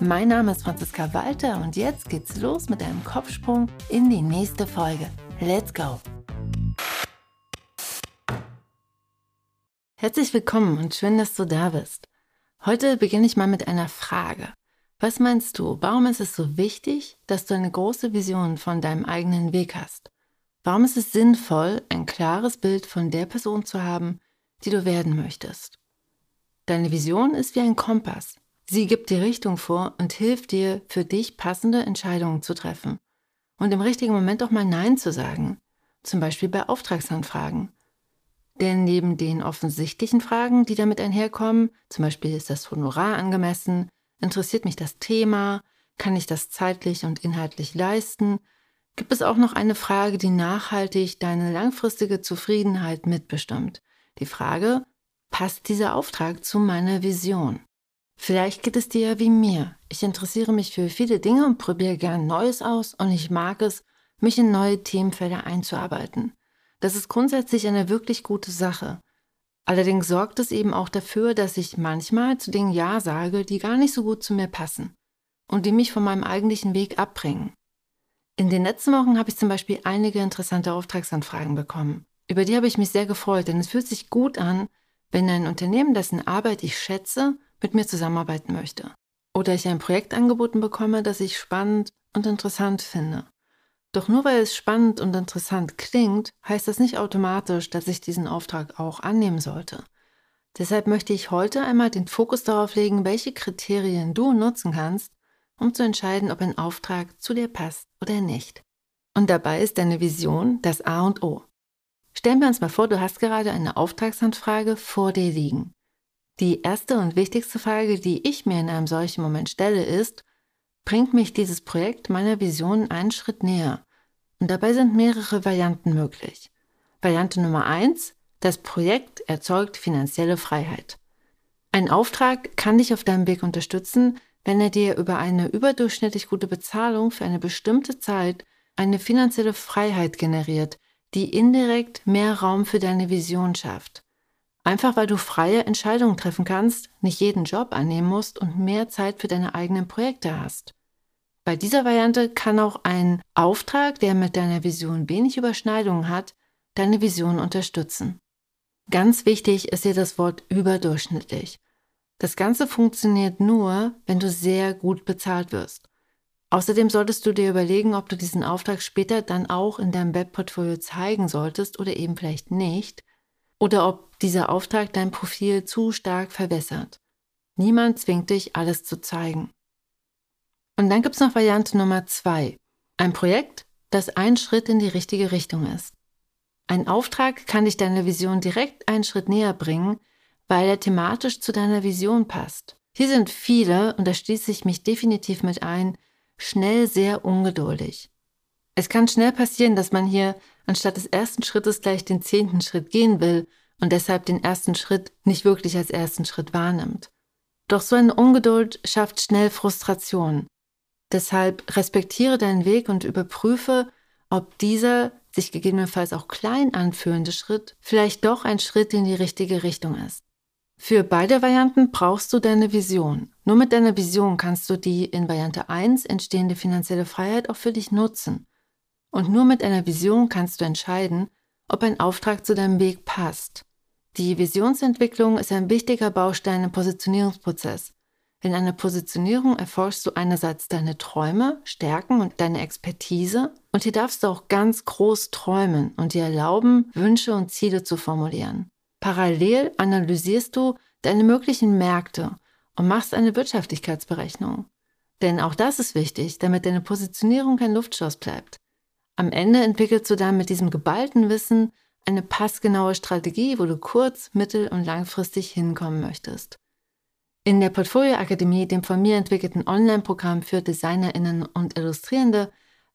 Mein Name ist Franziska Walter und jetzt geht's los mit einem Kopfsprung in die nächste Folge. Let's go! Herzlich willkommen und schön, dass du da bist. Heute beginne ich mal mit einer Frage. Was meinst du, warum ist es so wichtig, dass du eine große Vision von deinem eigenen Weg hast? Warum ist es sinnvoll, ein klares Bild von der Person zu haben, die du werden möchtest? Deine Vision ist wie ein Kompass. Sie gibt die Richtung vor und hilft dir, für dich passende Entscheidungen zu treffen. Und im richtigen Moment auch mal Nein zu sagen. Zum Beispiel bei Auftragsanfragen. Denn neben den offensichtlichen Fragen, die damit einherkommen, zum Beispiel ist das Honorar angemessen, interessiert mich das Thema, kann ich das zeitlich und inhaltlich leisten, gibt es auch noch eine Frage, die nachhaltig deine langfristige Zufriedenheit mitbestimmt. Die Frage, passt dieser Auftrag zu meiner Vision? Vielleicht geht es dir ja wie mir. Ich interessiere mich für viele Dinge und probiere gern Neues aus und ich mag es, mich in neue Themenfelder einzuarbeiten. Das ist grundsätzlich eine wirklich gute Sache. Allerdings sorgt es eben auch dafür, dass ich manchmal zu Dingen Ja sage, die gar nicht so gut zu mir passen und die mich von meinem eigentlichen Weg abbringen. In den letzten Wochen habe ich zum Beispiel einige interessante Auftragsanfragen bekommen. Über die habe ich mich sehr gefreut, denn es fühlt sich gut an, wenn ein Unternehmen, dessen Arbeit ich schätze, mit mir zusammenarbeiten möchte. Oder ich ein Projekt angeboten bekomme, das ich spannend und interessant finde. Doch nur weil es spannend und interessant klingt, heißt das nicht automatisch, dass ich diesen Auftrag auch annehmen sollte. Deshalb möchte ich heute einmal den Fokus darauf legen, welche Kriterien du nutzen kannst, um zu entscheiden, ob ein Auftrag zu dir passt oder nicht. Und dabei ist deine Vision das A und O. Stellen wir uns mal vor, du hast gerade eine Auftragsanfrage vor dir liegen. Die erste und wichtigste Frage, die ich mir in einem solchen Moment stelle, ist, bringt mich dieses Projekt meiner Vision einen Schritt näher. Und dabei sind mehrere Varianten möglich. Variante Nummer eins: Das Projekt erzeugt finanzielle Freiheit. Ein Auftrag kann dich auf deinem Weg unterstützen, wenn er dir über eine überdurchschnittlich gute Bezahlung für eine bestimmte Zeit eine finanzielle Freiheit generiert, die indirekt mehr Raum für deine Vision schafft. Einfach weil du freie Entscheidungen treffen kannst, nicht jeden Job annehmen musst und mehr Zeit für deine eigenen Projekte hast. Bei dieser Variante kann auch ein Auftrag, der mit deiner Vision wenig Überschneidungen hat, deine Vision unterstützen. Ganz wichtig ist hier das Wort überdurchschnittlich. Das Ganze funktioniert nur, wenn du sehr gut bezahlt wirst. Außerdem solltest du dir überlegen, ob du diesen Auftrag später dann auch in deinem Webportfolio zeigen solltest oder eben vielleicht nicht, oder ob dieser Auftrag dein Profil zu stark verwässert. Niemand zwingt dich, alles zu zeigen. Und dann gibt es noch Variante Nummer zwei. Ein Projekt, das ein Schritt in die richtige Richtung ist. Ein Auftrag kann dich deiner Vision direkt einen Schritt näher bringen, weil er thematisch zu deiner Vision passt. Hier sind viele, und da schließe ich mich definitiv mit ein, schnell sehr ungeduldig. Es kann schnell passieren, dass man hier anstatt des ersten Schrittes gleich den zehnten Schritt gehen will und deshalb den ersten Schritt nicht wirklich als ersten Schritt wahrnimmt. Doch so eine Ungeduld schafft schnell Frustration. Deshalb respektiere deinen Weg und überprüfe, ob dieser sich gegebenenfalls auch klein anfühlende Schritt vielleicht doch ein Schritt in die richtige Richtung ist. Für beide Varianten brauchst du deine Vision. Nur mit deiner Vision kannst du die in Variante 1 entstehende finanzielle Freiheit auch für dich nutzen. Und nur mit einer Vision kannst du entscheiden, ob ein Auftrag zu deinem Weg passt. Die Visionsentwicklung ist ein wichtiger Baustein im Positionierungsprozess. In einer Positionierung erforschst du einerseits deine Träume, Stärken und deine Expertise und hier darfst du auch ganz groß träumen und dir erlauben, Wünsche und Ziele zu formulieren. Parallel analysierst du deine möglichen Märkte und machst eine Wirtschaftlichkeitsberechnung. Denn auch das ist wichtig, damit deine Positionierung kein Luftschloss bleibt. Am Ende entwickelst du dann mit diesem geballten Wissen eine passgenaue Strategie, wo du kurz-, mittel- und langfristig hinkommen möchtest. In der Portfolio Akademie, dem von mir entwickelten Online-Programm für DesignerInnen und Illustrierende,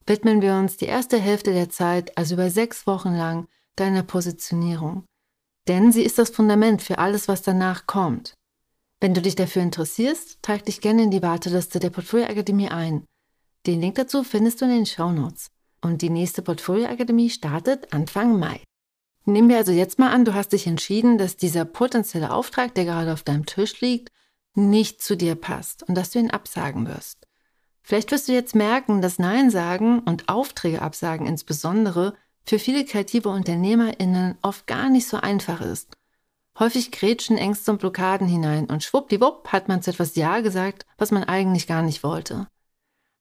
widmen wir uns die erste Hälfte der Zeit, also über sechs Wochen lang, deiner Positionierung. Denn sie ist das Fundament für alles, was danach kommt. Wenn du dich dafür interessierst, trag dich gerne in die Warteliste der Portfolio Akademie ein. Den Link dazu findest du in den Show Notes. Und die nächste Portfolio Akademie startet Anfang Mai. Nehmen wir also jetzt mal an, du hast dich entschieden, dass dieser potenzielle Auftrag, der gerade auf deinem Tisch liegt, nicht zu dir passt und dass du ihn absagen wirst. Vielleicht wirst du jetzt merken, dass Nein sagen und Aufträge absagen insbesondere für viele kreative UnternehmerInnen oft gar nicht so einfach ist. Häufig grätschen Ängste und Blockaden hinein und schwuppdiwupp hat man zu etwas Ja gesagt, was man eigentlich gar nicht wollte.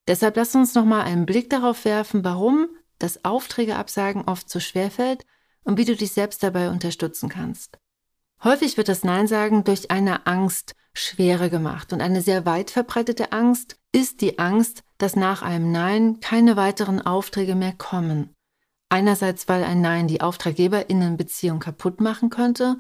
Deshalb lass uns nochmal einen Blick darauf werfen, warum das Aufträge absagen oft so schwer fällt und wie du dich selbst dabei unterstützen kannst. Häufig wird das Nein sagen durch eine Angst schwerer gemacht und eine sehr weit verbreitete Angst ist die Angst, dass nach einem Nein keine weiteren Aufträge mehr kommen. Einerseits, weil ein Nein die Auftraggeberinnenbeziehung kaputt machen könnte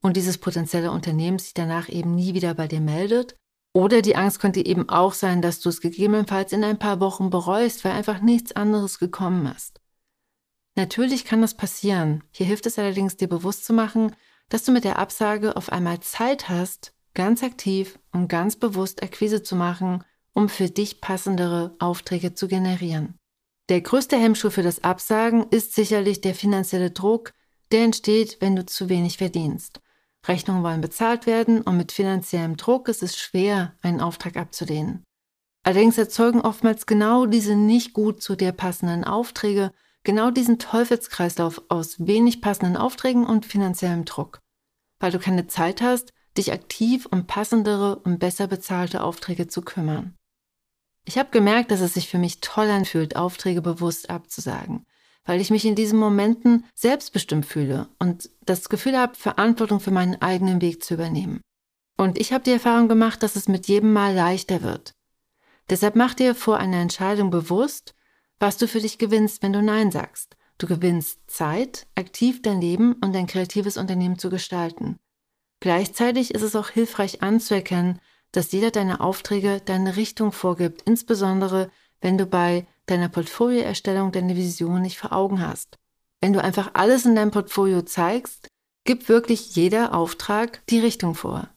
und dieses potenzielle Unternehmen sich danach eben nie wieder bei dir meldet. Oder die Angst könnte eben auch sein, dass du es gegebenenfalls in ein paar Wochen bereust, weil einfach nichts anderes gekommen ist. Natürlich kann das passieren. Hier hilft es allerdings, dir bewusst zu machen, dass du mit der Absage auf einmal Zeit hast, ganz aktiv und ganz bewusst Akquise zu machen, um für dich passendere Aufträge zu generieren. Der größte Hemmschuh für das Absagen ist sicherlich der finanzielle Druck, der entsteht, wenn du zu wenig verdienst. Rechnungen wollen bezahlt werden und mit finanziellem Druck ist es schwer, einen Auftrag abzulehnen. Allerdings erzeugen oftmals genau diese nicht gut zu dir passenden Aufträge genau diesen Teufelskreislauf aus wenig passenden Aufträgen und finanziellem Druck. Weil du keine Zeit hast, dich aktiv um passendere und besser bezahlte Aufträge zu kümmern. Ich habe gemerkt, dass es sich für mich toll anfühlt, Aufträge bewusst abzusagen, weil ich mich in diesen Momenten selbstbestimmt fühle und das Gefühl habe, Verantwortung für meinen eigenen Weg zu übernehmen. Und ich habe die Erfahrung gemacht, dass es mit jedem Mal leichter wird. Deshalb mach dir vor einer Entscheidung bewusst, was du für dich gewinnst, wenn du Nein sagst. Du gewinnst Zeit, aktiv dein Leben und dein kreatives Unternehmen zu gestalten. Gleichzeitig ist es auch hilfreich anzuerkennen, dass jeder deiner Aufträge deine Richtung vorgibt, insbesondere wenn du bei deiner Portfolioerstellung deine Vision nicht vor Augen hast. Wenn du einfach alles in deinem Portfolio zeigst, gibt wirklich jeder Auftrag die Richtung vor.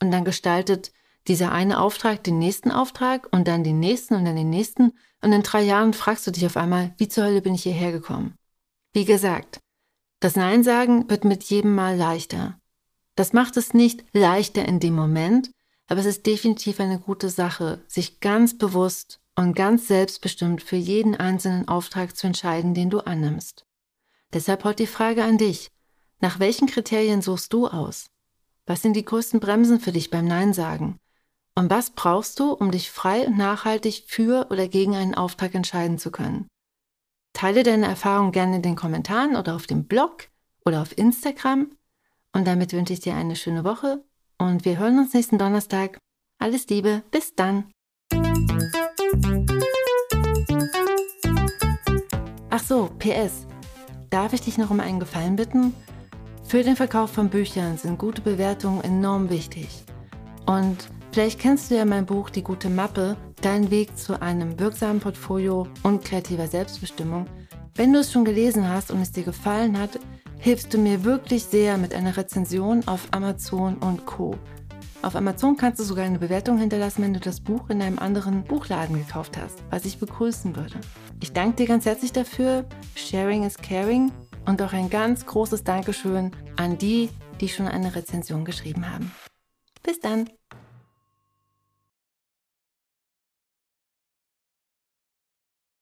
Und dann gestaltet dieser eine Auftrag den nächsten Auftrag und dann den nächsten und dann den nächsten und in drei Jahren fragst du dich auf einmal, wie zur Hölle bin ich hierher gekommen? Wie gesagt, das Nein sagen wird mit jedem Mal leichter. Das macht es nicht leichter in dem Moment, aber es ist definitiv eine gute Sache, sich ganz bewusst und ganz selbstbestimmt für jeden einzelnen Auftrag zu entscheiden, den du annimmst. Deshalb heute die Frage an dich. Nach welchen Kriterien suchst du aus? Was sind die größten Bremsen für dich beim Nein sagen? Und was brauchst du, um dich frei und nachhaltig für oder gegen einen Auftrag entscheiden zu können? Teile deine Erfahrungen gerne in den Kommentaren oder auf dem Blog oder auf Instagram. Und damit wünsche ich dir eine schöne Woche und wir hören uns nächsten Donnerstag. Alles Liebe, bis dann. Ach so, PS. Darf ich dich noch um einen Gefallen bitten? Für den Verkauf von Büchern sind gute Bewertungen enorm wichtig. Und vielleicht kennst du ja mein Buch Die gute Mappe, dein Weg zu einem wirksamen Portfolio und kreativer Selbstbestimmung. Wenn du es schon gelesen hast und es dir gefallen hat, hilfst du mir wirklich sehr mit einer Rezension auf Amazon und Co. Auf Amazon kannst du sogar eine Bewertung hinterlassen, wenn du das Buch in einem anderen Buchladen gekauft hast, was ich begrüßen würde. Ich danke dir ganz herzlich dafür. Sharing is caring. Und auch ein ganz großes Dankeschön an die, die schon eine Rezension geschrieben haben. Bis dann!